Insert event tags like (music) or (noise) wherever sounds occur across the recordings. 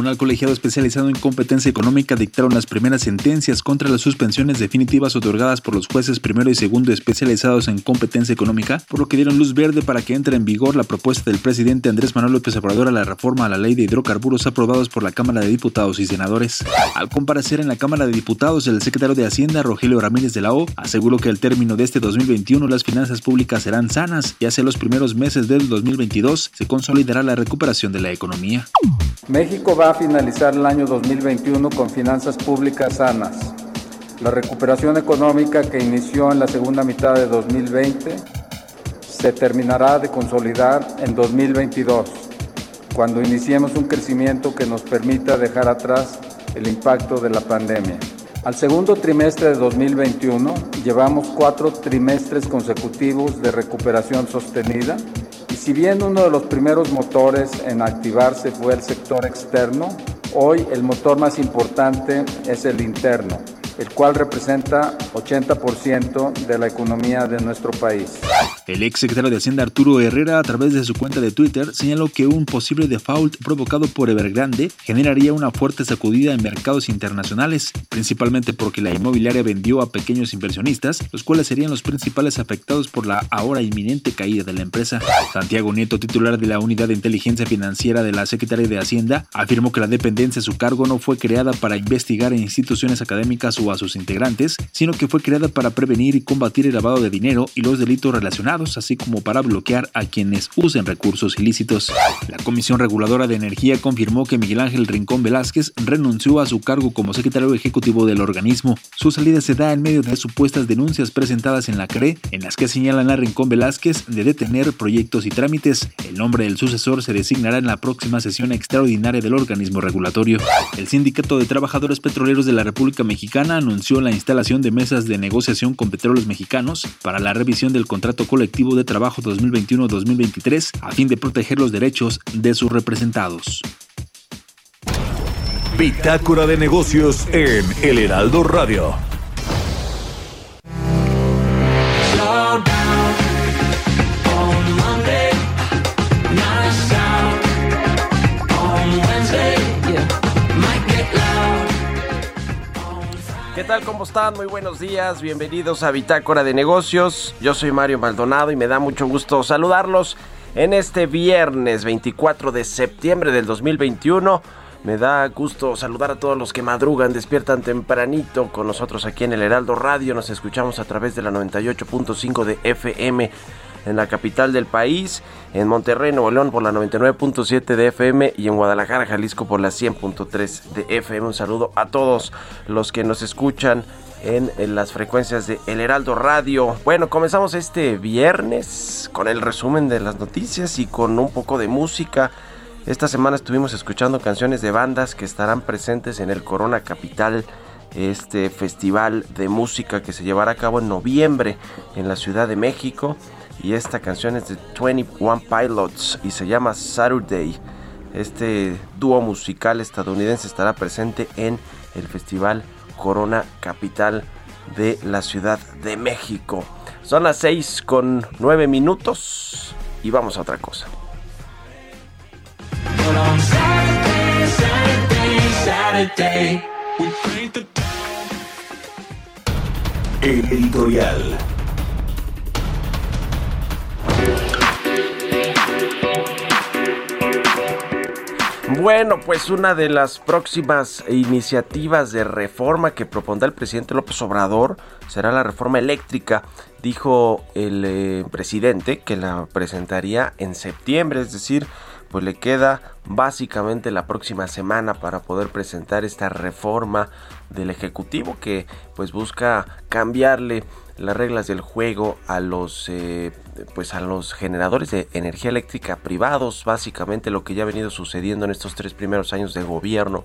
Tribunal colegiado especializado en competencia económica dictaron las primeras sentencias contra las suspensiones definitivas otorgadas por los jueces primero y segundo especializados en competencia económica, por lo que dieron luz verde para que entre en vigor la propuesta del presidente Andrés Manuel López Obrador a la reforma a la ley de hidrocarburos aprobados por la Cámara de Diputados y Senadores. Al comparecer en la Cámara de Diputados, el secretario de Hacienda, Rogelio Ramírez de la O, aseguró que al término de este 2021 las finanzas públicas serán sanas y hacia los primeros meses del 2022 se consolidará la recuperación de la economía. México va finalizar el año 2021 con finanzas públicas sanas. La recuperación económica que inició en la segunda mitad de 2020 se terminará de consolidar en 2022, cuando iniciemos un crecimiento que nos permita dejar atrás el impacto de la pandemia. Al segundo trimestre de 2021 llevamos cuatro trimestres consecutivos de recuperación sostenida y si bien uno de los primeros motores en activarse fue el sector externo, hoy el motor más importante es el interno el cual representa 80% de la economía de nuestro país. El ex secretario de Hacienda Arturo Herrera, a través de su cuenta de Twitter, señaló que un posible default provocado por Evergrande generaría una fuerte sacudida en mercados internacionales, principalmente porque la inmobiliaria vendió a pequeños inversionistas, los cuales serían los principales afectados por la ahora inminente caída de la empresa. Santiago Nieto, titular de la Unidad de Inteligencia Financiera de la Secretaría de Hacienda, afirmó que la dependencia a su cargo no fue creada para investigar en instituciones académicas o a sus integrantes, sino que fue creada para prevenir y combatir el lavado de dinero y los delitos relacionados, así como para bloquear a quienes usen recursos ilícitos. La Comisión Reguladora de Energía confirmó que Miguel Ángel Rincón Velázquez renunció a su cargo como secretario ejecutivo del organismo. Su salida se da en medio de supuestas denuncias presentadas en la CRE, en las que señalan a Rincón Velázquez de detener proyectos y trámites. El nombre del sucesor se designará en la próxima sesión extraordinaria del organismo regulatorio. El Sindicato de Trabajadores Petroleros de la República Mexicana anunció la instalación de mesas de negociación con petróleos mexicanos para la revisión del contrato colectivo de trabajo 2021-2023 a fin de proteger los derechos de sus representados. Bitácora de negocios en El Heraldo Radio. Tal? ¿Cómo están? Muy buenos días. Bienvenidos a Bitácora de Negocios. Yo soy Mario Maldonado y me da mucho gusto saludarlos en este viernes 24 de septiembre del 2021. Me da gusto saludar a todos los que madrugan, despiertan tempranito con nosotros aquí en el Heraldo Radio. Nos escuchamos a través de la 98.5 de FM en la capital del país, en Monterrey, Nuevo León por la 99.7 de FM y en Guadalajara, Jalisco por la 100.3 de FM. Un saludo a todos los que nos escuchan en, las frecuencias de El Heraldo Radio. Bueno, comenzamos este viernes con el resumen de las noticias y con un poco de música. Esta semana estuvimos escuchando canciones de bandas que estarán presentes en el Corona Capital este festival de música que se llevará a cabo en noviembre en la Ciudad de México y esta canción es de 21 Pilots y se llama Saturday. Este dúo musical estadounidense estará presente en el Festival Corona Capital de la Ciudad de México. Son las 6 con 9 minutos y vamos a otra cosa. El editorial. Bueno, pues una de las próximas iniciativas de reforma que propondrá el presidente López Obrador será la reforma eléctrica. Dijo el eh, presidente que la presentaría en septiembre, es decir, pues le queda básicamente la próxima semana para poder presentar esta reforma del ejecutivo que pues busca cambiarle las reglas del juego a los eh, pues a los generadores de energía eléctrica privados básicamente lo que ya ha venido sucediendo en estos tres primeros años de gobierno.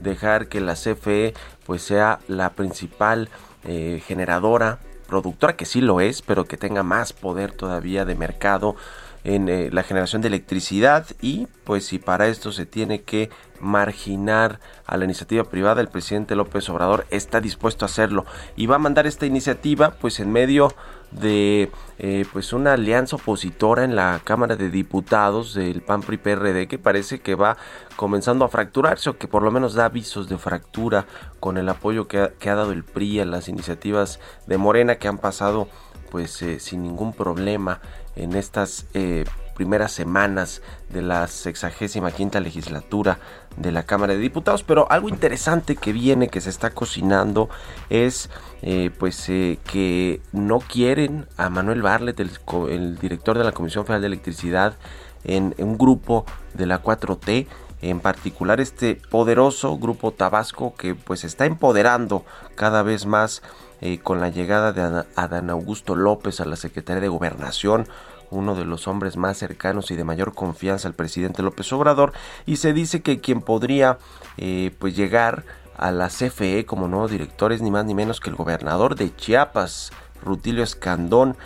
Dejar que la CFE pues sea la principal eh, generadora productora que sí lo es pero que tenga más poder todavía de mercado en eh, la generación de electricidad y pues si para esto se tiene que marginar a la iniciativa privada, el presidente López Obrador está dispuesto a hacerlo y va a mandar esta iniciativa pues en medio de eh, pues una alianza opositora en la Cámara de Diputados del PAN PRI PRD que parece que va comenzando a fracturarse o que por lo menos da avisos de fractura con el apoyo que ha, dado el PRI a las iniciativas de Morena que han pasado pues eh, sin ningún problema en estas eh, primeras semanas de la sexagésima quinta legislatura de la Cámara de Diputados. Pero algo interesante que viene, que se está cocinando, es eh, pues eh, que no quieren a Manuel Barlet, el, director de la Comisión Federal de Electricidad, en, un grupo de la 4T en particular este poderoso grupo Tabasco que pues está empoderando cada vez más eh, con la llegada de Adán Augusto López a la Secretaría de Gobernación uno de los hombres más cercanos y de mayor confianza al presidente López Obrador, y se dice que quien podría eh, pues llegar a la CFE como nuevo director es ni más ni menos que el gobernador de Chiapas, Rutilio Escandón.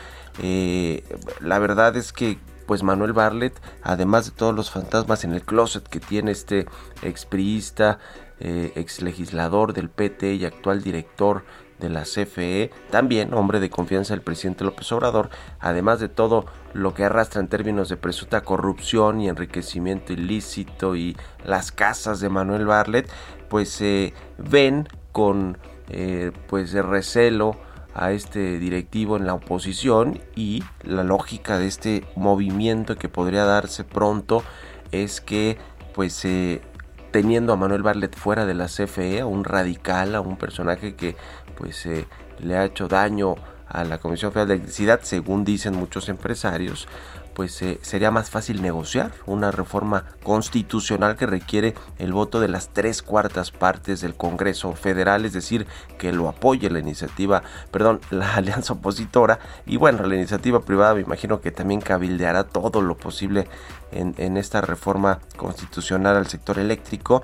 Eh, la verdad es que pues Manuel Barlet, además de todos los fantasmas en el closet que tiene este expriista, eh, ex legislador del PT y actual director de la CFE, también hombre de confianza del presidente López Obrador, además de todo lo que arrastra en términos de presunta corrupción y enriquecimiento ilícito y las casas de Manuel Barlet, pues se ven con eh, pues recelo a este directivo en la oposición y la lógica de este movimiento que podría darse pronto es que pues eh, teniendo a Manuel Barlet fuera de la CFE, a un radical, a un personaje que pues eh, le ha hecho daño a la Comisión Federal de Electricidad, según dicen muchos empresarios, pues eh, sería más fácil negociar una reforma constitucional que requiere el voto de las tres cuartas partes del Congreso Federal, es decir, que lo apoye la iniciativa, perdón, (laughs) la alianza opositora y bueno, la iniciativa privada me imagino que también cabildeará todo lo posible en, en esta reforma constitucional al sector eléctrico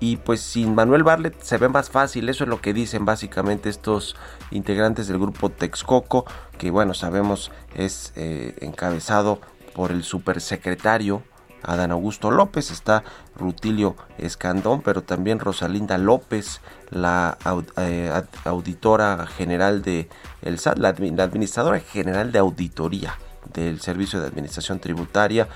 y pues sin Manuel Barlet se ve más fácil, eso es lo que dicen básicamente estos integrantes del grupo Texcoco, que bueno, sabemos es eh, encabezado por el supersecretario Adán Augusto López, está Rutilio Escandón, pero también Rosalinda López, la eh, auditora general de el SAT, la administradora general de auditoría del Servicio de Administración Tributaria,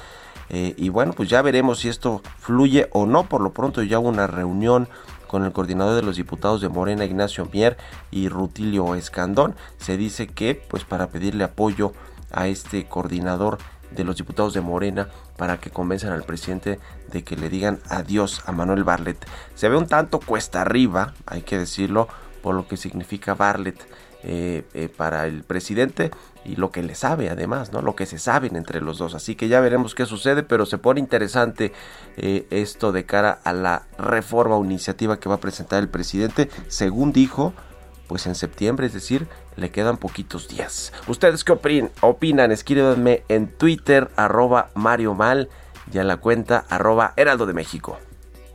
eh, y bueno, pues ya veremos si esto fluye o no. Por lo pronto ya hubo una reunión con el coordinador de los diputados de Morena, Ignacio Mier y Rutilio Escandón. Se dice que, pues para pedirle apoyo a este coordinador de los diputados de Morena para que convenzan al presidente de que le digan adiós a Manuel Barlet. Se ve un tanto cuesta arriba, hay que decirlo, por lo que significa Barlet eh, eh, para el presidente y lo que le sabe además, ¿no? Lo que se saben entre los dos. Así que ya veremos qué sucede, pero se pone interesante eh, esto de cara a la reforma o iniciativa que va a presentar el presidente, según dijo, pues en septiembre, es decir, le quedan poquitos días. ¿Ustedes qué opinan? opinan? Escríbanme en Twitter, arroba Mario Mal, y a la cuenta arroba Heraldo de México.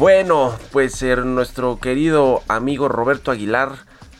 Bueno, pues eh, nuestro querido amigo Roberto Aguilar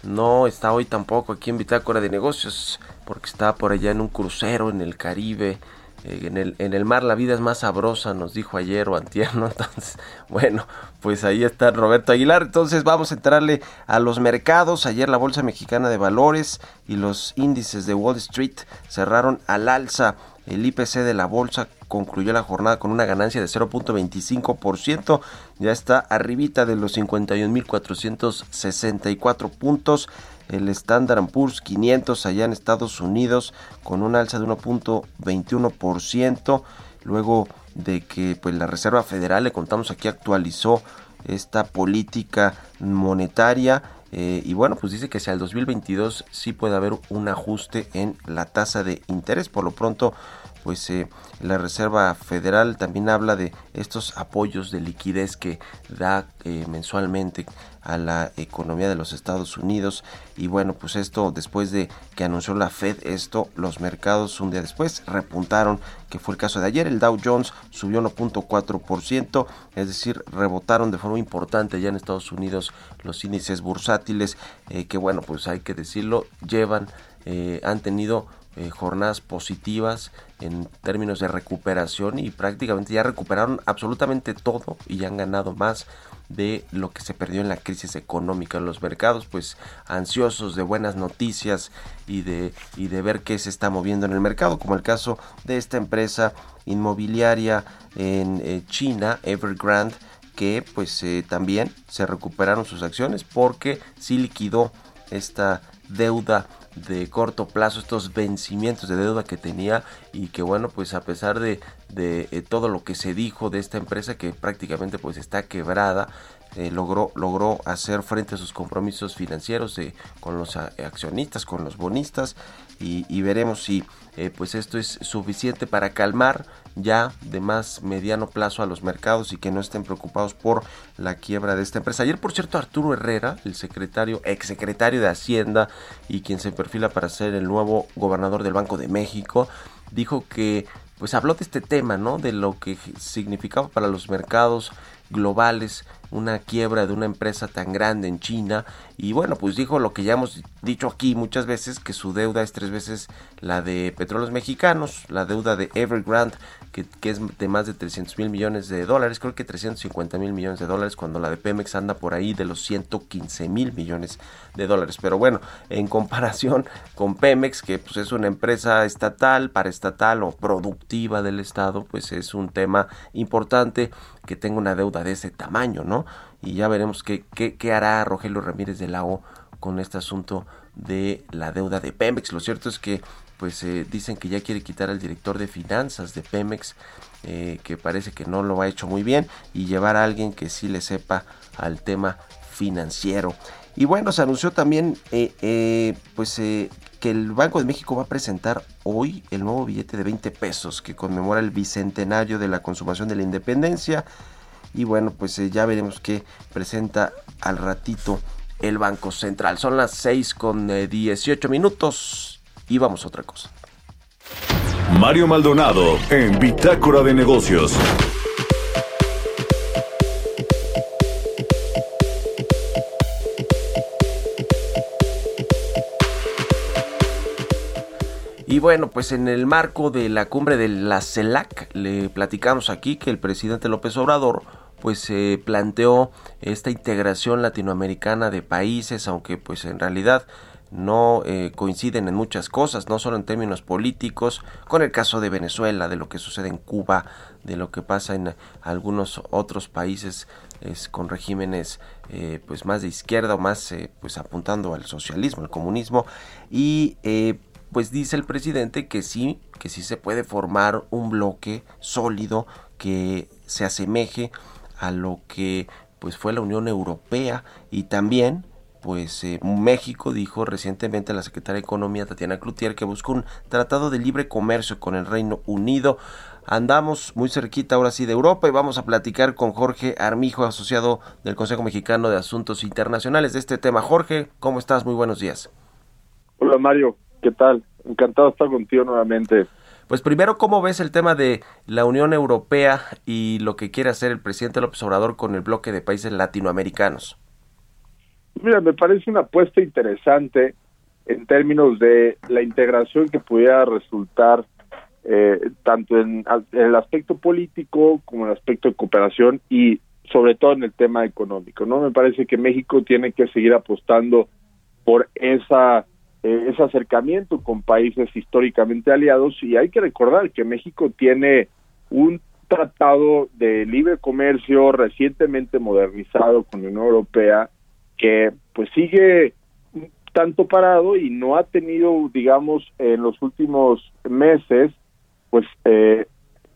no está hoy tampoco aquí en Bitácora de Negocios porque está por allá en un crucero en el Caribe. Eh, en, el, en el mar la vida es más sabrosa, nos dijo ayer o antier, ¿no? (laughs) Entonces, bueno, pues ahí está Roberto Aguilar. Entonces vamos a entrarle a los mercados. Ayer la Bolsa Mexicana de Valores y los índices de Wall Street cerraron al alza. El IPC de la bolsa concluyó la jornada con una ganancia de 0.25%, ya está arribita de los 51.464 puntos. El Standard Poor's 500 allá en Estados Unidos con una alza de 1.21%, luego de que pues la Reserva Federal, le contamos aquí, actualizó esta política monetaria eh, y bueno, pues dice que hacia el 2022 sí puede haber un ajuste en la tasa de interés. Por lo pronto, pues eh, la Reserva Federal también habla de estos apoyos de liquidez que da eh, mensualmente a la economía de los Estados Unidos. Y bueno pues esto después de que anunció la Fed esto los mercados un día después repuntaron que fue el caso de ayer. El Dow Jones subió 1.4% es decir rebotaron de forma importante ya en Estados Unidos los índices bursátiles eh, que bueno pues hay que decirlo llevan han tenido eh, jornadas positivas en términos de recuperación y prácticamente ya recuperaron absolutamente todo y ya han ganado más de lo que se perdió en la crisis económica. Los mercados pues ansiosos de buenas noticias y de y de ver qué se está moviendo en el mercado como el caso de esta empresa inmobiliaria en eh, China Evergrande que pues eh, también se recuperaron sus acciones porque sí liquidó esta deuda de corto plazo, estos vencimientos de deuda que tenía y que bueno, pues a pesar de, de eh, todo lo que se dijo de esta empresa que prácticamente pues está quebrada, eh, logró, logró hacer frente a sus compromisos financieros eh, con los accionistas, con los bonistas y, veremos si pues esto es suficiente para calmar ya de más mediano plazo a los mercados y que no estén preocupados por la quiebra de esta empresa. Ayer, por cierto, Arturo Herrera, el secretario, exsecretario de Hacienda y quien se perfila para ser el nuevo gobernador del Banco de México, dijo que pues habló de este tema, ¿no? De lo que significaba para los mercados globales una quiebra de una empresa tan grande en China. Y bueno pues dijo lo que ya hemos dicho aquí muchas veces que su deuda es tres veces la de petróleos mexicanos la deuda de Evergrande que, es de más de 300 mil millones de dólares creo que 350 mil millones de dólares cuando la de Pemex anda por ahí de los 115 mil millones de dólares pero bueno en comparación con Pemex que pues es una empresa estatal paraestatal o productiva del estado pues es un tema importante que tenga una deuda de ese tamaño, ¿no? Y ya veremos qué, qué, hará Rogelio Ramírez de la O con este asunto de la deuda de Pemex. Lo cierto es que pues eh, dicen que ya quiere quitar al director de finanzas de Pemex, eh, que parece que no lo ha hecho muy bien, y llevar a alguien que sí le sepa al tema financiero. Y bueno, se anunció también eh, pues que el Banco de México va a presentar hoy el nuevo billete de 20 pesos que conmemora el bicentenario de la consumación de la independencia. Y bueno, pues ya veremos qué presenta al ratito el Banco Central. Son las 6 con 18 eh, minutos y vamos a otra cosa. Mario Maldonado en Bitácora de Negocios. Y bueno, pues en el marco de la cumbre de la CELAC, le platicamos aquí que el presidente López Obrador pues se planteó esta integración latinoamericana de países, aunque pues en realidad no eh, coinciden en muchas cosas, no solo en términos políticos, con el caso de Venezuela, de lo que sucede en Cuba, de lo que pasa en algunos otros países es, con regímenes eh, pues más de izquierda o más eh, pues apuntando al socialismo, al comunismo. Y pues dice el presidente que sí, que sí se puede formar un bloque sólido que se asemeje a lo que pues fue la Unión Europea y también pues eh, México dijo recientemente a la secretaria de Economía Tatiana Cloutier que busca un tratado de libre comercio con el Reino Unido. Andamos muy cerquita ahora sí de Europa y vamos a platicar con Jorge Armijo, asociado del Consejo Mexicano de Asuntos Internacionales de este tema. Jorge, ¿cómo estás? Muy buenos días. Hola Mario, ¿Qué tal? Encantado de estar contigo nuevamente. Pues primero, ¿cómo ves el tema de la Unión Europea y lo que quiere hacer el presidente López Obrador con el bloque de países latinoamericanos? Mira, me parece una apuesta interesante en términos de la integración que pudiera resultar eh, tanto en, en, el aspecto político como en el aspecto de cooperación y sobre todo en el tema económico. No me parece que México tiene que seguir apostando por esa eh, ese acercamiento con países históricamente aliados y hay que recordar que México tiene un tratado de libre comercio recientemente modernizado con la Unión Europea que pues sigue tanto parado y no ha tenido digamos en los últimos meses pues eh,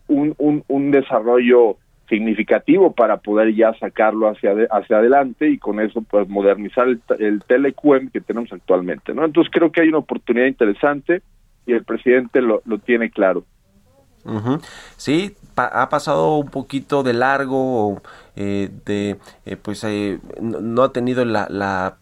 un, un, desarrollo significativo para poder ya sacarlo hacia hacia adelante y con eso pues modernizar el, el telecuem que tenemos actualmente no entonces creo que hay una oportunidad interesante y el presidente lo, lo tiene claro. Sí, ha pasado un poquito de largo, eh, de eh, pues eh, no, ha tenido la, la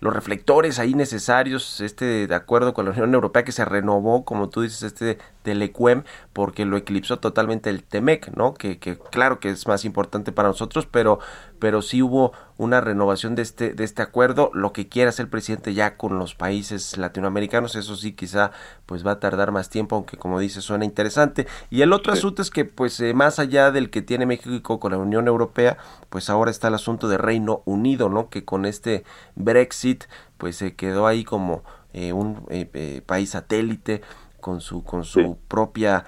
los reflectores ahí necesarios, este de acuerdo con la Unión Europea que se renovó, como tú dices, este del ECUEM, porque lo eclipsó totalmente el TEMEC, ¿no? Que, que claro que es más importante para nosotros, pero, pero sí hubo una renovación de este, de este acuerdo, lo que quiera hacer el presidente ya con los países latinoamericanos, eso sí quizá pues va a tardar más tiempo, aunque como dices suena interesante. Y el otro asunto es que pues más allá del que tiene México con la Unión Europea, pues ahora está el asunto de Reino Unido, ¿no? Que con este Brexit pues se quedó ahí como eh, un eh, eh, país satélite con su con su propia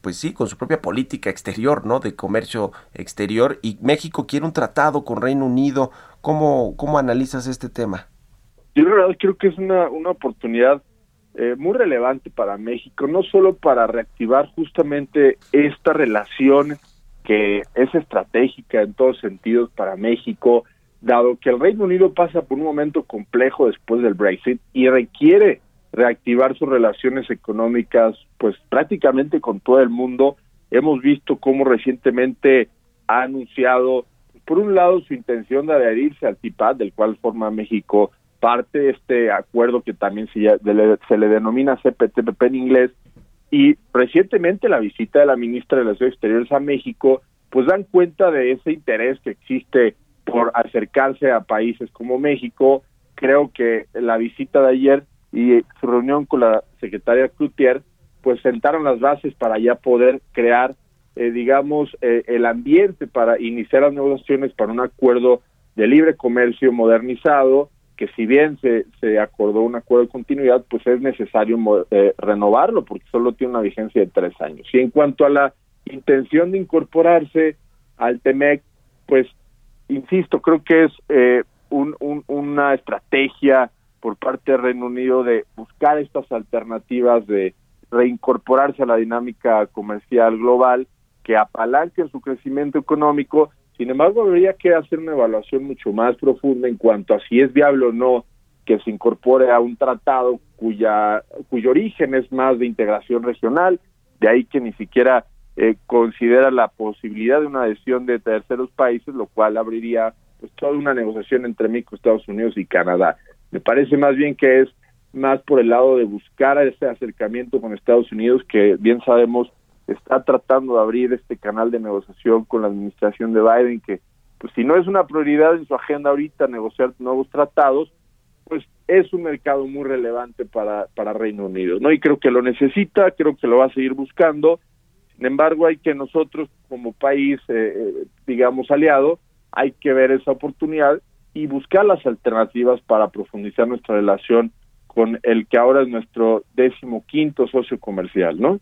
pues sí, con su propia política exterior, ¿no? De comercio exterior y México quiere un tratado con Reino Unido. ¿Cómo, cómo analizas este tema? Yo la verdad creo que es una, una oportunidad muy relevante para México, no solo para reactivar justamente esta relación que es estratégica en todos sentidos para México, dado que el Reino Unido pasa por un momento complejo después del Brexit y requiere reactivar sus relaciones económicas pues prácticamente con todo el mundo. Hemos visto cómo recientemente ha anunciado por un lado su intención de adherirse al TIPAD, del cual forma México parte de este acuerdo que también se, se le denomina CPTPP en inglés, y recientemente la visita de la ministra de Relaciones Exteriores a México, pues dan cuenta de ese interés que existe por acercarse a países como México. Creo que la visita de ayer y su reunión con la secretaria Cloutier, pues sentaron las bases para ya poder crear, eh, digamos, eh, el ambiente para iniciar las negociaciones para un acuerdo de libre comercio modernizado, que si bien se, se acordó un acuerdo de continuidad, pues es necesario eh, renovarlo porque solo tiene una vigencia de tres años. Y en cuanto a la intención de incorporarse al TEMEC, pues insisto, creo que es eh, una estrategia por parte del Reino Unido de buscar estas alternativas de reincorporarse a la dinámica comercial global que apalanquen su crecimiento económico. Sin embargo, habría que hacer una evaluación mucho más profunda en cuanto a si es viable o no que se incorpore a un tratado cuya cuyo origen es más de integración regional, de ahí que ni siquiera eh, considera la posibilidad de una adhesión de terceros países, lo cual abriría pues toda una negociación entre México, Estados Unidos y Canadá. Me parece más bien que es más por el lado de buscar ese acercamiento con Estados Unidos, que bien sabemos está tratando de abrir este canal de negociación con la administración de Biden, que pues si no es una prioridad en su agenda ahorita negociar nuevos tratados, pues es un mercado muy relevante para, para Reino Unido, ¿no? Y creo que lo necesita, creo que lo va a seguir buscando sin embargo, hay que nosotros como país, eh, eh, digamos, aliado, hay que ver esa oportunidad y buscar las alternativas para profundizar nuestra relación con el que ahora es nuestro décimo quinto socio comercial, ¿no?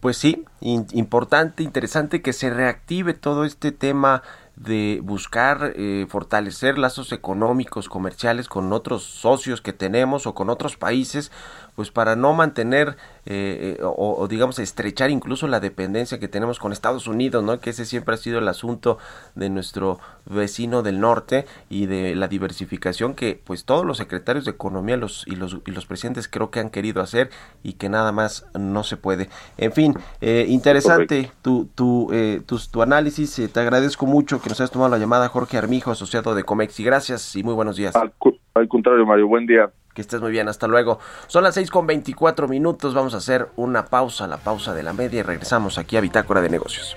Pues sí, importante, interesante que se reactive todo este tema de buscar eh, fortalecer lazos económicos, comerciales con otros socios que tenemos o con otros países, pues para no mantener eh, eh, o, digamos estrechar incluso la dependencia que tenemos con Estados Unidos, ¿no? Que ese siempre ha sido el asunto de nuestro vecino del norte y de la diversificación que pues todos los secretarios de economía los y los y los presidentes creo que han querido hacer y que nada más no se puede. En fin, eh, interesante tu tu, tu, tu análisis. te agradezco mucho que nos hayas tomado la llamada Jorge Armijo, asociado de Comex y gracias y muy buenos días. al contrario, Mario, buen día. Que estés muy bien, hasta luego. Son las 6 con 24 minutos, vamos a hacer una pausa, la pausa de la media y regresamos aquí a Bitácora de Negocios.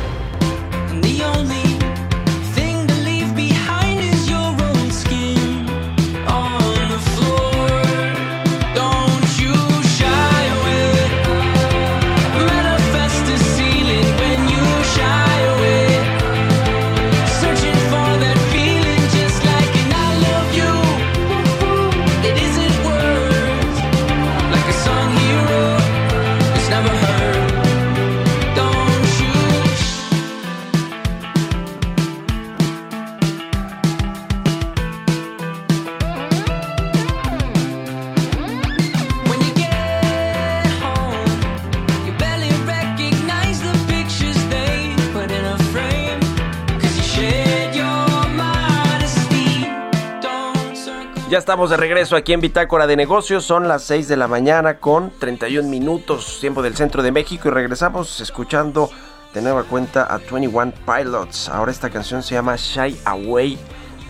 Ya estamos de regreso aquí en Bitácora de Negocios. Son las 6 de la mañana con 31 minutos, tiempo del centro de México. Y regresamos escuchando de nueva cuenta a 21 Pilots. Ahora esta canción se llama Shy Away.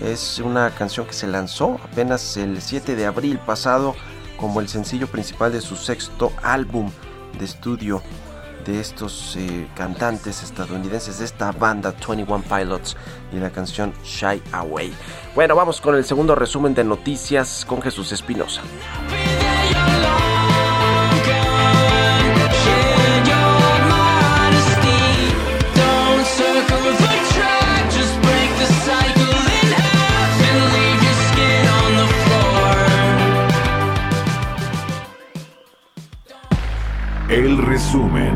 Es una canción que se lanzó apenas el 7 de abril pasado como el sencillo principal de su sexto álbum de estudio de estos eh, cantantes estadounidenses de esta banda 21 Pilots y la canción Shy Away. Bueno, vamos con el segundo resumen de noticias con Jesús Espinosa. El resumen.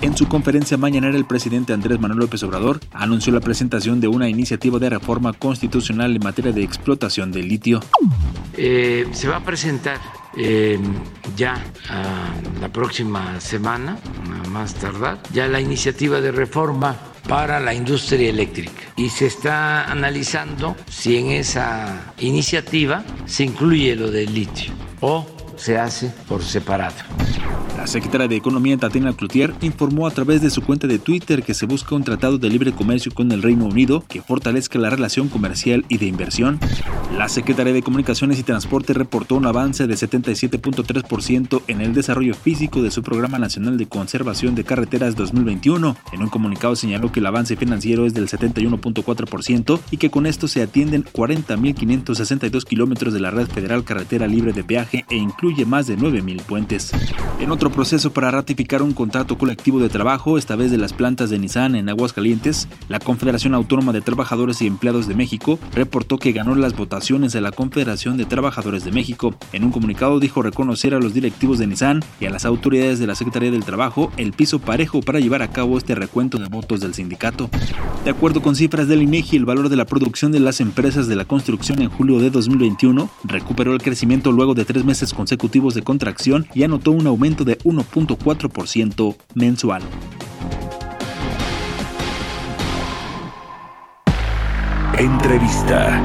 En su conferencia mañanera, el presidente Andrés Manuel López Obrador anunció la presentación de una iniciativa de reforma constitucional en materia de explotación del litio. Eh, se va a presentar eh, ya la próxima semana, más tardar, ya la iniciativa de reforma para la industria eléctrica. Y se está analizando si en esa iniciativa se incluye lo del litio o se hace por separado. La secretaria de Economía, Tatiana Cloutier, informó a través de su cuenta de Twitter que se busca un tratado de libre comercio con el Reino Unido que fortalezca la relación comercial y de inversión. La secretaria de Comunicaciones y Transporte reportó un avance de 77.3% en el desarrollo físico de su Programa Nacional de Conservación de Carreteras 2021. En un comunicado señaló que el avance financiero es del 71.4% y que con esto se atienden 40.562 kilómetros de la red federal carretera libre de peaje e incluye más de 9.000 puentes. En otro proceso para ratificar un contrato colectivo de trabajo, esta vez de las plantas de Nissan en Aguascalientes, la Confederación Autónoma de Trabajadores y Empleados de México reportó que ganó las votaciones de la Confederación de Trabajadores de México. En un comunicado dijo reconocer a los directivos de Nissan y a las autoridades de la Secretaría del Trabajo el piso parejo para llevar a cabo este recuento de votos del sindicato. De acuerdo con cifras del INEGI, el valor de la producción de las empresas de la construcción en julio de 2021 recuperó el crecimiento luego de tres meses consecutivos de contracción y anotó un aumento de 1.4% mensual. Entrevista.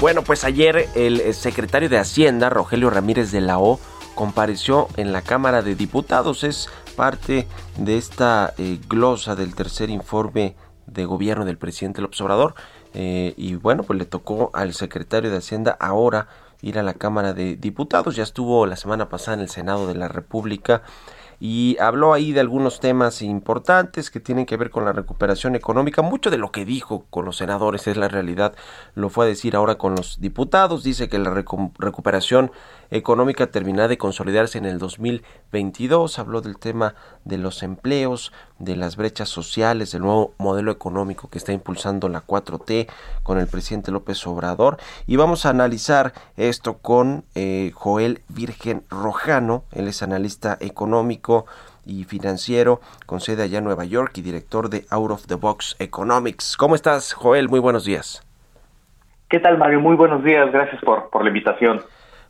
Bueno, pues ayer el secretario de Hacienda, Rogelio Ramírez de la O, compareció en la Cámara de Diputados. Es parte de esta eh, glosa del tercer informe de gobierno del presidente López Obrador. Eh, y bueno, pues le tocó al secretario de Hacienda ahora ir a la Cámara de Diputados. Ya estuvo la semana pasada en el Senado de la República y habló ahí de algunos temas importantes que tienen que ver con la recuperación económica. Mucho de lo que dijo con los senadores es la realidad, lo fue a decir ahora con los diputados. Dice que la recuperación económica terminará de consolidarse en el 2022. Habló del tema de los empleos, de las brechas sociales, del nuevo modelo económico que está impulsando la 4T con el presidente López Obrador. Y vamos a analizar esto con eh, Joel Virgen Rojano, él es analista económico y financiero con sede allá en Nueva York y director de Out of the Box Economics. ¿Cómo estás, Joel? Muy buenos días. ¿Qué tal, Mario? Muy buenos días. Gracias por, por la invitación.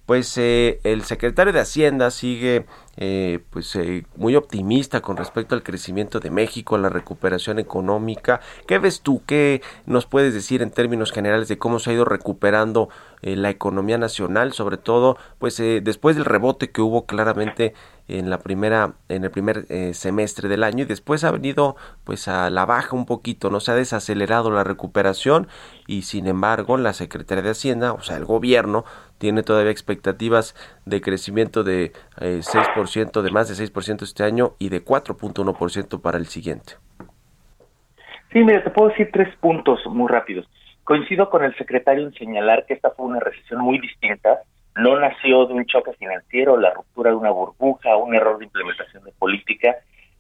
Pues eh, el secretario de Hacienda sigue eh, pues eh, muy optimista con respecto al crecimiento de México, a la recuperación económica. ¿Qué ves tú? ¿Qué nos puedes decir en términos generales de cómo se ha ido recuperando eh, la economía nacional, sobre todo pues después del rebote que hubo claramente en la primera en el primer semestre del año y después ha venido pues a la baja un poquito, no se ha desacelerado la recuperación y sin embargo la Secretaría de Hacienda, o sea, el gobierno tiene todavía expectativas de crecimiento de 6% de más de 6% este año y de 4.1% para el siguiente. Sí, mira, te puedo decir tres puntos muy rápidos. Coincido con el secretario en señalar que esta fue una recesión muy distinta. No nació de un choque financiero, la ruptura de una burbuja, un error de implementación de política.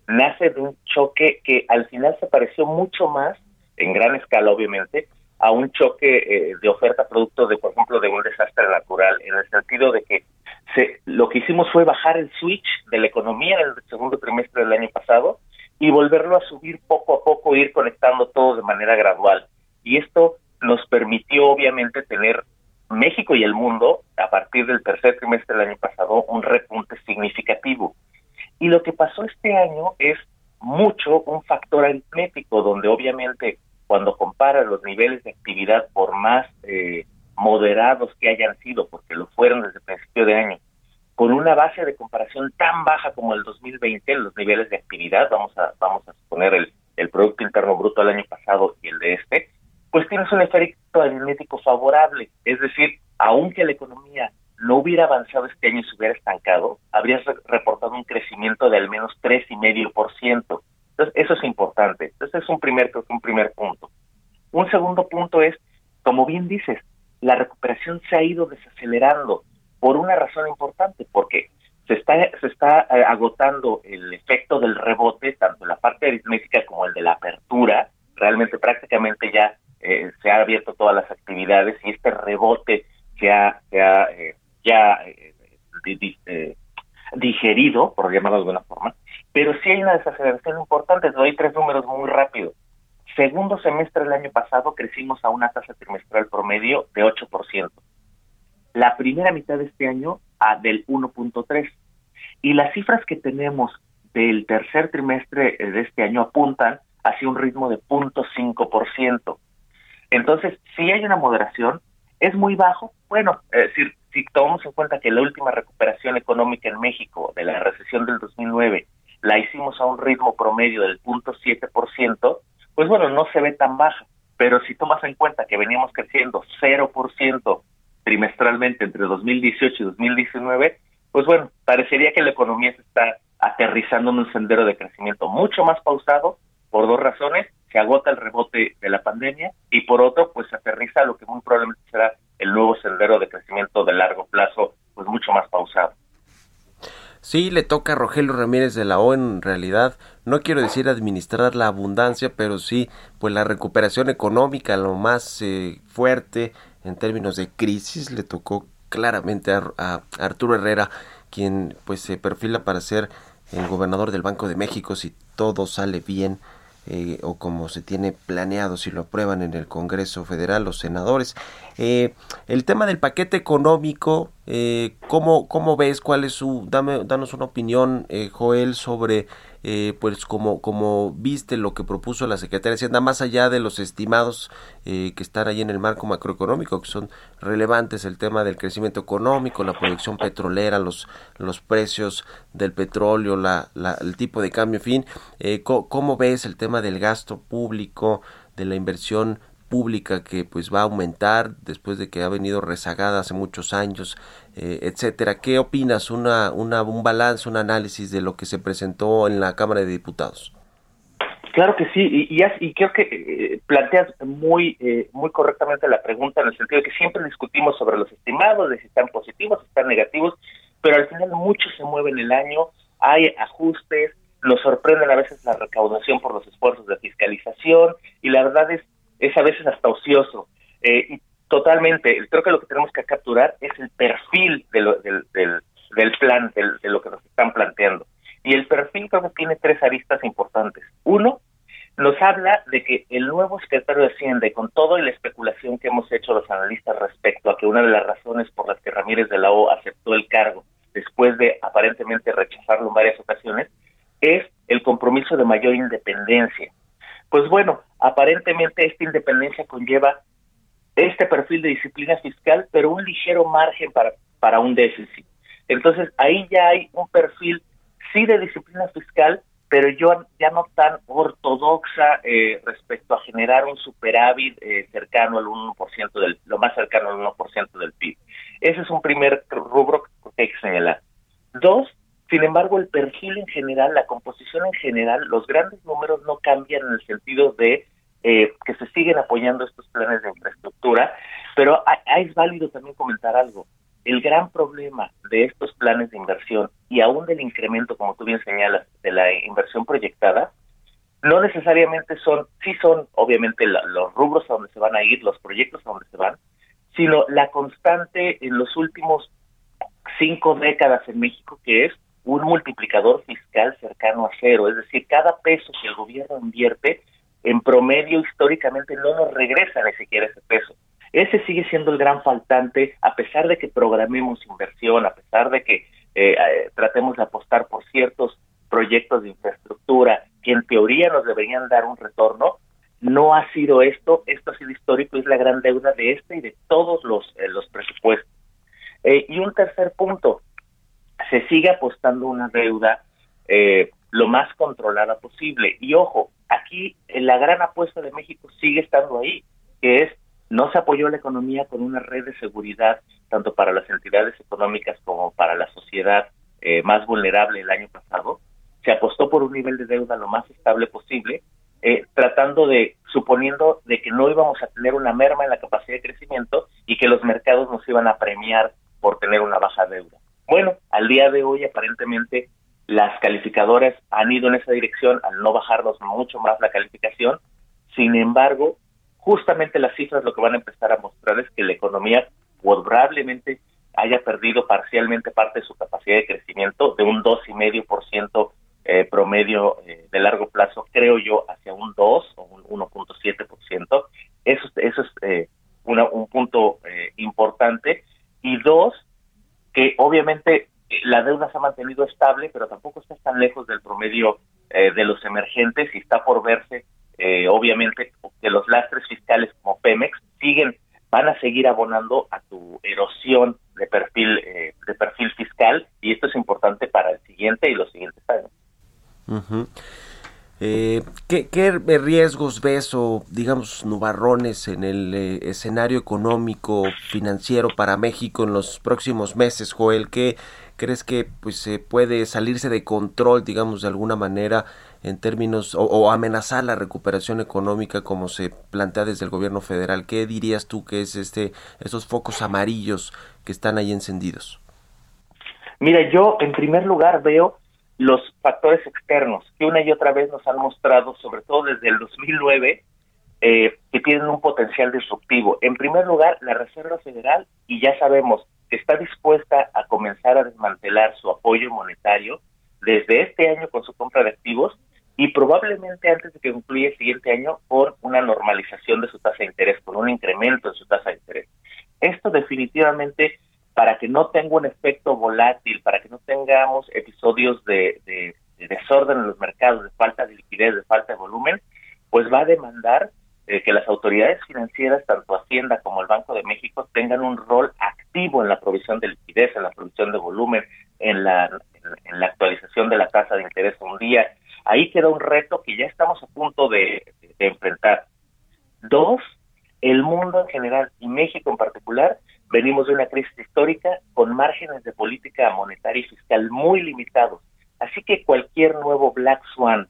Nace de un choque que al final se pareció mucho más, en gran escala obviamente, a un choque eh, de oferta producto de, por ejemplo, de un desastre natural, en el sentido de que lo que hicimos fue bajar el switch de la economía en el segundo trimestre del año pasado y volverlo a subir poco a poco, ir conectando todo de manera gradual. Y esto nos permitió obviamente tener México y el mundo, a partir del tercer trimestre del año pasado, un repunte significativo. Y lo que pasó este año es mucho un factor aritmético, donde obviamente cuando compara los niveles de actividad por más eh, moderados que hayan sido, porque lo fueron desde el principio de año, con una base de comparación tan baja como el 2020 los niveles de actividad, vamos a vamos a suponer el, el Producto Interno Bruto del año pasado y el de este, pues tienes un efecto aritmético favorable, es decir, aunque la economía no hubiera avanzado este año y se hubiera estancado, habrías reportado un crecimiento de al menos 3,5%. Eso es importante. Entonces, es un primer, un primer punto. Un segundo punto es, como bien dices, la recuperación se ha ido desacelerando por una razón importante, porque se está, se está eh, agotando el efecto del rebote, tanto en la parte aritmética como el de la apertura. Realmente prácticamente ya eh, se ha abierto todas las actividades y este rebote se ha, se ha eh, ya digerido, por llamarlo de alguna forma, pero sí hay una desaceleración importante. Te doy tres números muy rápidos. Segundo semestre del año pasado crecimos a una tasa trimestral promedio de 8%. La primera mitad de este año a del 1.3. Y las cifras que tenemos del tercer trimestre de este año apuntan hacia un ritmo de 0.5%. Entonces, si hay una moderación, es muy bajo. Bueno, es decir, si tomamos en cuenta que la última recuperación económica en México de la recesión del 2009 la hicimos a un ritmo promedio del 0.7%, pues bueno, no se ve tan baja. Pero si tomas en cuenta que veníamos creciendo 0% trimestralmente entre 2018 y 2019, pues bueno, parecería que la economía se está aterrizando en un sendero de crecimiento mucho más pausado por dos razones, se agota el rebote de la pandemia y por otro, pues se aterriza lo que muy probablemente será el nuevo sendero de crecimiento de largo plazo, pues mucho más pausado. Sí, le toca a Rogelio Ramírez de la O en realidad, no quiero decir administrar la abundancia, pero sí, pues la recuperación económica, lo más eh, fuerte en términos de crisis, le tocó claramente a, Arturo Herrera, quien pues se perfila para ser el gobernador del Banco de México si todo sale bien eh, o como se tiene planeado si lo aprueban en el Congreso Federal los senadores. Eh, el tema del paquete económico, eh, ¿cómo, ¿cómo, ves? ¿Cuál es su... Dame, danos una opinión, eh, Joel, sobre eh, pues como, como viste lo que propuso la Secretaría de Hacienda, más allá de los estimados eh, que están ahí en el marco macroeconómico, que son relevantes, el tema del crecimiento económico, la producción petrolera, los, los precios del petróleo, la, la, el tipo de cambio, en fin, eh, ¿cómo ves el tema del gasto público, de la inversión pública que pues va a aumentar después de que ha venido rezagada hace muchos años, eh, etcétera. ¿Qué opinas? Una, una, un balance, un análisis de lo que se presentó en la Cámara de Diputados. Claro que sí, y, creo que eh, planteas muy eh, muy correctamente la pregunta en el sentido de que siempre discutimos sobre los estimados, de si están positivos, si están negativos, pero al final mucho se mueve en el año, hay ajustes, nos sorprenden a veces la recaudación por los esfuerzos de fiscalización, y la verdad es es a veces hasta ocioso. Eh, y totalmente, creo que lo que tenemos que capturar es el perfil de del, del, plan, de lo que nos están planteando. Y el perfil creo que tiene tres aristas importantes. Uno, nos habla de que el nuevo secretario de Hacienda, con toda la especulación que hemos hecho los analistas respecto a que una de las razones por las que Ramírez de la O aceptó el cargo, después de aparentemente rechazarlo en varias ocasiones, es el compromiso de mayor independencia. Pues bueno, aparentemente esta independencia conlleva este perfil de disciplina fiscal, pero un ligero margen para, para un déficit. Entonces ahí ya hay un perfil, sí de disciplina fiscal, pero yo ya no tan ortodoxa eh, respecto a generar un superávit eh, cercano al 1% del, lo más cercano al 1% del PIB. Ese es un primer rubro que hay que señalar. Dos, sin embargo, el perfil en general, la composición en general, los grandes números no cambian en el sentido de eh, que se siguen apoyando estos planes de infraestructura, pero es válido también comentar algo. El gran problema de estos planes de inversión y aún del incremento, como tú bien señalas, de la inversión proyectada, no necesariamente son, sí son obviamente los rubros a donde se van a ir, los proyectos a donde se van, sino la constante en los últimos cinco décadas en México, que es un multiplicador fiscal cercano a cero, es decir, cada peso que el gobierno invierte, en promedio históricamente no nos regresa ni siquiera ese peso. Ese sigue siendo el gran faltante, a pesar de que programemos inversión, a pesar de que eh, eh, tratemos de apostar por ciertos proyectos de infraestructura que en teoría nos deberían dar un retorno, no ha sido esto, esto ha sido histórico, es la gran deuda de este y de todos los, eh, los presupuestos. y un tercer punto, se sigue apostando una deuda lo más controlada posible. Y ojo, aquí la gran apuesta de México sigue estando ahí, que es no se apoyó la economía con una red de seguridad tanto para las entidades económicas como para la sociedad eh, más vulnerable el año pasado. Se apostó por un nivel de deuda lo más estable posible, eh, tratando de, suponiendo de que no íbamos a tener una merma en la capacidad de crecimiento y que los mercados nos iban a premiar por tener una baja deuda. Bueno, al día de hoy aparentemente las calificadoras han ido en esa dirección al no bajarnos mucho más la calificación. Sin embargo, justamente las cifras lo que van a empezar a mostrar es que la economía probablemente haya perdido parcialmente parte de su capacidad de crecimiento de un 2,5% eh, promedio eh, de largo plazo, creo yo, hacia un 2 o un 1.7%. Eso, eso es eh, un punto eh, importante. Y dos, que obviamente la deuda se ha mantenido estable, pero tampoco está tan lejos del promedio de los emergentes y está por verse eh, obviamente que los lastres fiscales como Pemex siguen van a seguir abonando a tu erosión de perfil eh, de perfil fiscal y esto es importante para el siguiente y los siguientes años. Eh, ¿qué, ¿qué, riesgos ves o, digamos, nubarrones en el escenario económico, financiero para México en los próximos meses, Joel? ¿Qué crees que pues, se puede salirse de control, digamos, de alguna manera en términos o, amenazar la recuperación económica como se plantea desde el gobierno federal. ¿Qué dirías tú que es este esos focos amarillos que están ahí encendidos? Mira, yo en primer lugar veo los factores externos que una y otra vez nos han mostrado, sobre todo desde el 2009, eh, que tienen un potencial disruptivo. En primer lugar, la Reserva Federal, y ya sabemos está dispuesta a comenzar a desmantelar su apoyo monetario desde este año con su compra de activos y probablemente antes de que concluya el siguiente año por una normalización de su tasa de interés, por un incremento en su tasa de interés. Esto definitivamente para que no tenga un efecto volátil, para que no tengamos episodios de, desorden en los mercados, de falta de liquidez, de falta de volumen, pues va a demandar eh, que las autoridades financieras, tanto Hacienda como el Banco de México, tengan un rol activo en la provisión de liquidez, en la provisión de volumen, en la, en la actualización de la tasa de interés un día, Ahí queda un reto que ya estamos a punto de, enfrentar. Dos, el mundo en general y México en particular venimos de una crisis histórica con márgenes de política monetaria y fiscal muy limitados. Así que cualquier nuevo Black Swan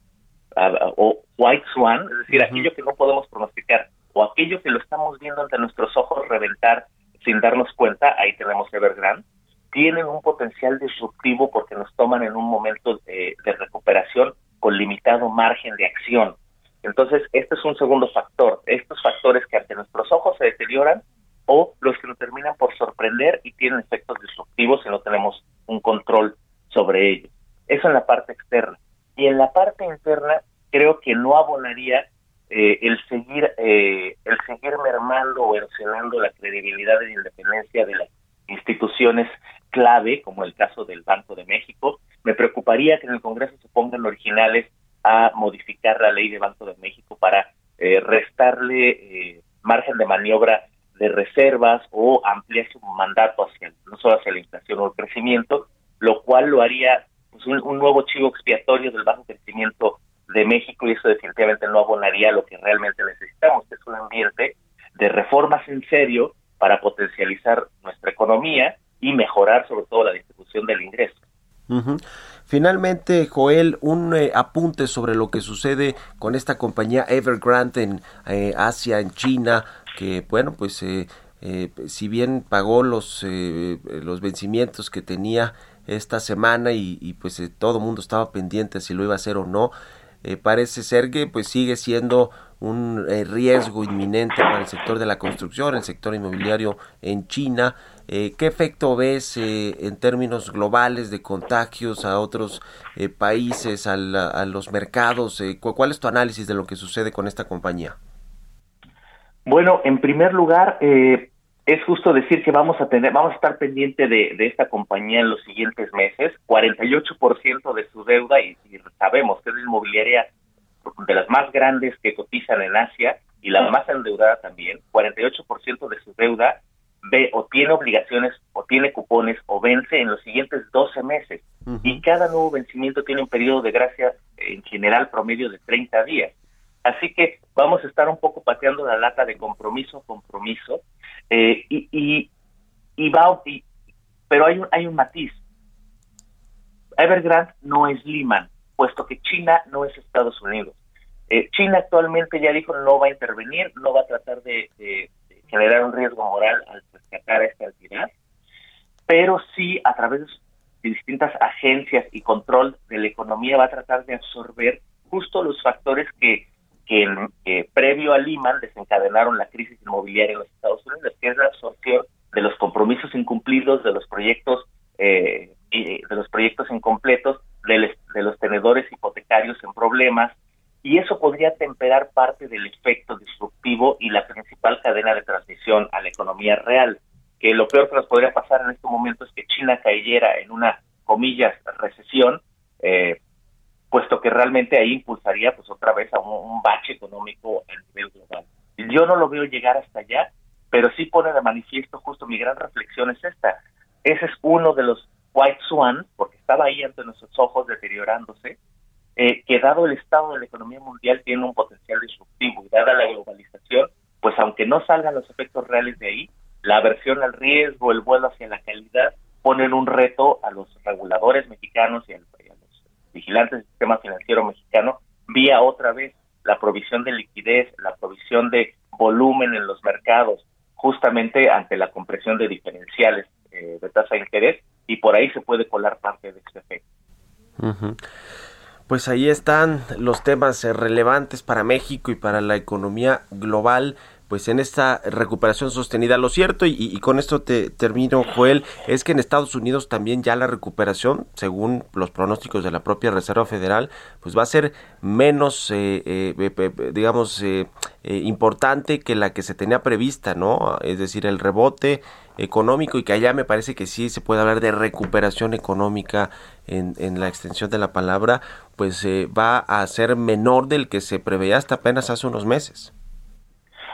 ah, o White Swan, es decir, aquello que no podemos pronosticar o aquello que lo estamos viendo ante nuestros ojos reventar sin darnos cuenta, ahí tenemos Evergrande, tienen un potencial disruptivo porque nos toman en un momento de recuperación con limitado margen de acción. Entonces, este es un segundo factor. Estos factores que ante nuestros ojos se deterioran o los que nos terminan por sorprender y tienen efectos disruptivos si no tenemos un control sobre ellos. Eso en la parte externa. Y en la parte interna, creo que no abonaría eh, el seguir eh, el seguir mermando o erosionando la credibilidad e independencia de las instituciones clave, como el caso del Banco de México, me preocuparía que en el Congreso se pongan originales a modificar la ley de Banco de México para eh, restarle eh, margen de maniobra de reservas o ampliar su mandato hacia no solo hacia la inflación o el crecimiento, lo cual lo haría pues, un, nuevo chivo expiatorio del bajo crecimiento de México y eso definitivamente no abonaría lo que realmente necesitamos, que es un ambiente de reformas en serio para potencializar nuestra economía y mejorar sobre todo la distribución del ingreso. Finalmente, Joel, un eh, apunte sobre lo que sucede con esta compañía Evergrande en eh, Asia, en China, que bueno, pues eh, si bien pagó los, los vencimientos que tenía esta semana y, pues todo el mundo estaba pendiente si lo iba a hacer o no, parece ser que pues sigue siendo un riesgo inminente para el sector de la construcción, el sector inmobiliario en China. Eh, ¿Qué efecto ves eh, en términos globales de contagios a otros eh, países, a, los mercados? ¿Cuál es tu análisis de lo que sucede con esta compañía? Bueno, en primer lugar, eh, es justo decir que vamos a tener, vamos a estar pendiente de, esta compañía en los siguientes meses. 48% de su deuda, y, sabemos que es la inmobiliaria de las más grandes que cotizan en Asia y la más endeudada también, 48% de su deuda ve o tiene obligaciones o tiene cupones o vence en los siguientes 12 meses. Y cada nuevo vencimiento tiene un periodo de gracia en general promedio de 30 días. Así que vamos a estar un poco pateando la lata de compromiso a compromiso eh, y, y, va, pero hay un, hay un matiz. Evergrande no es Lehman, puesto que China no es Estados Unidos. Eh, China actualmente ya dijo no va a intervenir, no va a tratar de, generar un riesgo moral al rescatar esta entidad, pero sí a través de distintas agencias y control de la economía va a tratar de absorber justo los factores que que, previo a Lehman desencadenaron la crisis inmobiliaria en los Estados Unidos, que es la absorción de los compromisos incumplidos, de los proyectos eh, de los proyectos incompletos, de, de los tenedores hipotecarios en problemas, y eso podría temperar parte del efecto disruptivo y la principal cadena de transmisión a la economía real. Que lo peor que nos podría pasar en este momento es que China cayera en una, comillas, recesión, eh, puesto que realmente ahí impulsaría pues otra vez a un, bache económico a nivel global. Yo no lo veo llegar hasta allá, pero sí pone de manifiesto justo mi gran reflexión es esta. Ese es uno de los white swan, porque estaba ahí ante nuestros ojos deteriorándose, eh, que dado el estado de la economía mundial tiene un potencial disruptivo y dada la globalización, pues aunque no salgan los efectos reales de ahí, la aversión al riesgo, el vuelo hacia la calidad, ponen un reto a los reguladores mexicanos y al vigilantes del sistema financiero mexicano vía otra vez la provisión de liquidez, la provisión de volumen en los mercados, justamente ante la compresión de diferenciales eh, de tasa de interés y por ahí se puede colar parte de este efecto. Pues ahí están los temas eh, relevantes para México y para la economía global pues en esta recuperación sostenida. Lo cierto, y, con esto te termino, Joel, es que en Estados Unidos también ya la recuperación, según los pronósticos de la propia Reserva Federal, pues va a ser menos, eh, eh, digamos, eh, importante que la que se tenía prevista, ¿no? Es decir, el rebote económico y que allá me parece que sí se puede hablar de recuperación económica en, en la extensión de la palabra, pues va a ser menor del que se preveía hasta apenas hace unos meses.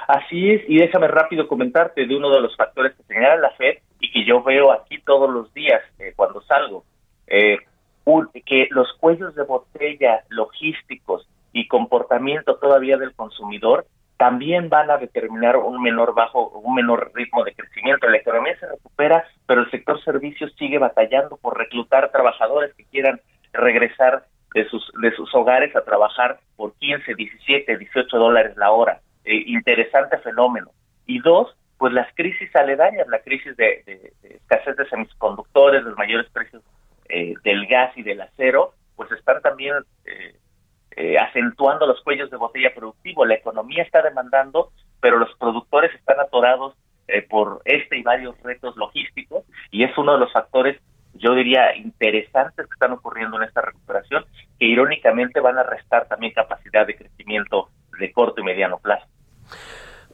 Así es, y déjame rápido comentarte de uno de los factores que señala la FED y que yo veo aquí todos los días eh, cuando salgo, eh, que los cuellos de botella logísticos y comportamiento todavía del consumidor también van a determinar un menor bajo, un menor ritmo de crecimiento. La economía se recupera, pero el sector servicios sigue batallando por reclutar trabajadores que quieran regresar de sus, de sus hogares a trabajar por 15, 17, 18 dólares la hora. Eh, interesante fenómeno. Y dos, pues las crisis aledañas, la crisis de, escasez de semiconductores, los mayores precios eh, del gas y del acero, pues están también eh, acentuando los cuellos de botella productivo. La economía está demandando, pero los productores están atorados por este y varios retos logísticos y es uno de los factores yo diría, interesantes que están ocurriendo en esta recuperación, que irónicamente van a restar también capacidad de crecimiento de corto y mediano plazo.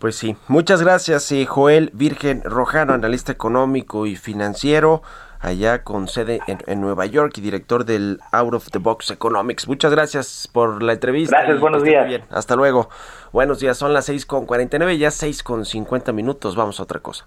Pues sí, muchas gracias Joel Virgen Rojano, analista económico y financiero, allá con sede en, Nueva York y director del Out of the Box Economics. Muchas gracias por la entrevista. Gracias, buenos días. Hasta luego. Buenos días, son las 6.49, ya 6.50 minutos, vamos a otra cosa.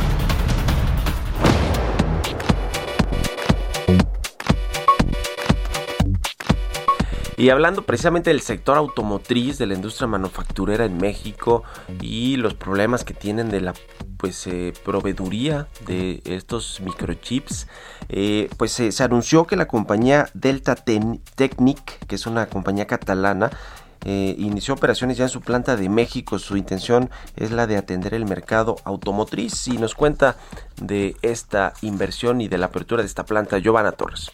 Y hablando precisamente del sector automotriz, de la industria manufacturera en México y los problemas que tienen de la pues eh, proveeduría de estos microchips, eh, pues eh, se anunció que la compañía Delta Technic, que es una compañía catalana, inició operaciones ya en su planta de México. Su intención es la de atender el mercado automotriz y nos cuenta de esta inversión y de la apertura de esta planta Giovanna Torres.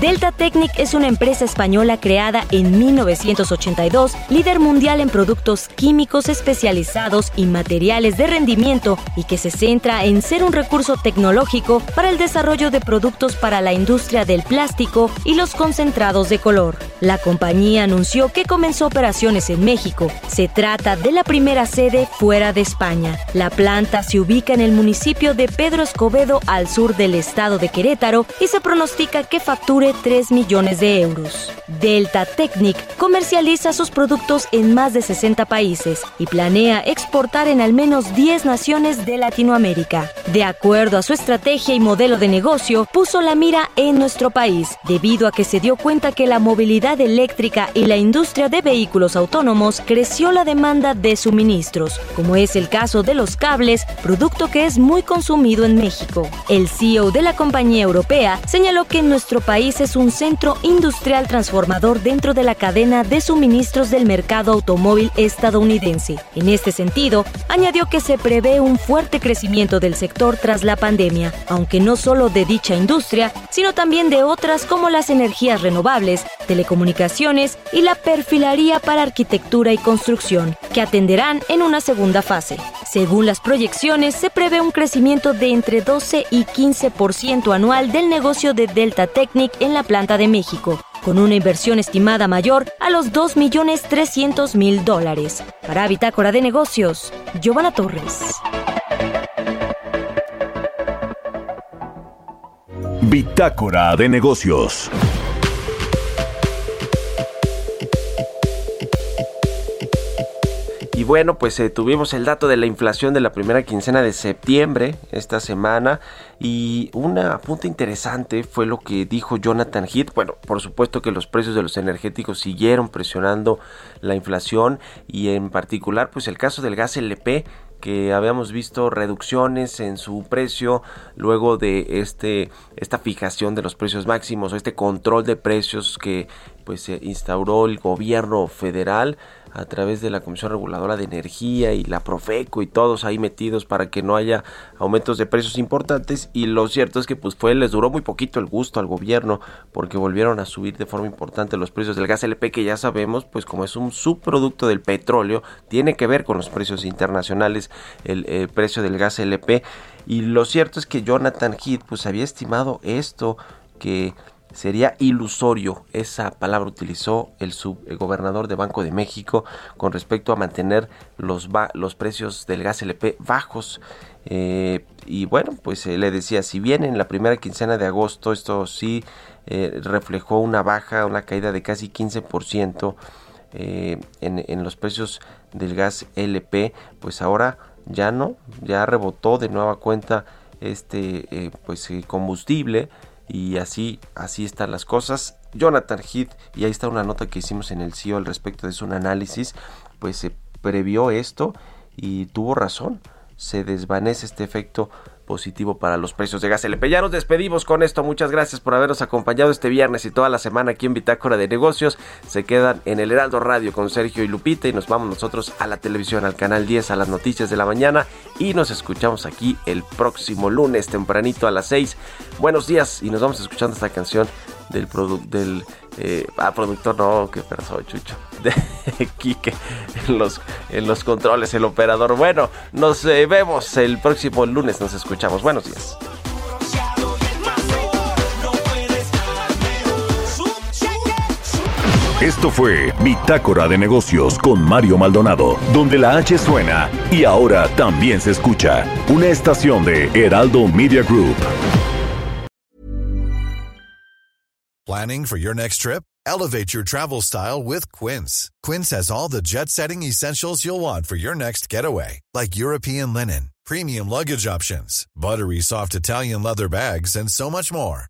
Delta Technic es una empresa española creada en 1982, líder mundial en productos químicos especializados y materiales de rendimiento y que se centra en ser un recurso tecnológico para el desarrollo de productos para la industria del plástico y los concentrados de color. La compañía anunció que comenzó operaciones en México. Se trata de la primera sede fuera de España. La planta se ubica en el municipio de Pedro Escobedo al sur del estado de Querétaro y se pronostica que facture 3 millones de euros. Delta Technic comercializa sus productos en más de 60 países y planea exportar en al menos 10 naciones de Latinoamérica. De acuerdo a su estrategia y modelo de negocio, puso la mira en nuestro país, debido a que se dio cuenta que la movilidad eléctrica y la industria de vehículos autónomos creció la demanda de suministros, como es el caso de los cables, producto que es muy consumido en México. El CEO de la compañía europea señaló que nuestro país es un centro industrial transformador dentro de la cadena de suministros del mercado automóvil estadounidense. En este sentido, añadió que se prevé un fuerte crecimiento del sector tras la pandemia, aunque no solo de dicha industria, sino también de otras como las energías renovables, telecomunicaciones y la perfilaría para arquitectura y construcción, que atenderán en una segunda fase. Según las proyecciones, se prevé un crecimiento de entre 12 y 15% anual del negocio de Delta Technic en la planta de México, con una inversión estimada mayor a los 2.300.000 dólares. Para Bitácora de Negocios, Giovanna Torres. Bitácora de Negocios. Bueno, pues eh, tuvimos el dato de la inflación de la primera quincena de septiembre esta semana y una punto interesante fue lo que dijo Jonathan Heath. Bueno, por supuesto que los precios de los energéticos siguieron presionando la inflación y en particular pues el caso del gas LP que habíamos visto reducciones en su precio luego de este esta fijación de los precios máximos o este control de precios que pues se instauró el gobierno federal a través de la Comisión Reguladora de Energía y la Profeco y todos ahí metidos para que no haya aumentos de precios importantes. Y lo cierto es que pues fue les duró muy poquito el gusto al gobierno porque volvieron a subir de forma importante los precios del gas LP que ya sabemos pues como es un subproducto del petróleo tiene que ver con los precios internacionales el, precio del gas LP y lo cierto es que Jonathan Heath pues había estimado esto que sería ilusorio. Esa palabra utilizó el subgobernador de Banco de México con respecto a mantener los, precios del gas LP bajos. Eh, y bueno, pues eh, le decía, si bien en la primera quincena de agosto esto sí eh, reflejó una baja, una caída de casi 15% en, en los precios del gas LP, pues ahora ya no, ya rebotó de nueva cuenta este pues combustible y así, así están las cosas. Jonathan Heath, y ahí está una nota que hicimos en el CEO al respecto de su análisis, pues se previó esto y tuvo razón. Se desvanece este efecto positivo para los precios de gas LP. Ya nos despedimos con esto. Muchas gracias por habernos acompañado este viernes y toda la semana aquí en Bitácora de Negocios. Se quedan en el Heraldo Radio con Sergio y Lupita y nos vamos nosotros a la televisión, al canal 10, a las noticias de la mañana y nos escuchamos aquí el próximo lunes tempranito a las 6. Buenos días y nos vamos escuchando esta canción del, del eh, ah, productor no, que persona, Chucho, (laughs) de Quique en los, en los controles, el operador. Bueno, nos eh, vemos el próximo lunes, nos escuchamos. Buenos días. Esto fue Bitácora de Negocios con Mario Maldonado, donde la H suena y ahora también se escucha. Una estación de Heraldo Media Group. Planning for your next trip? Elevate your travel style with Quince. Quince has all the jet setting essentials you'll want for your next getaway, like European linen, premium luggage options, buttery soft Italian leather bags, and so much more.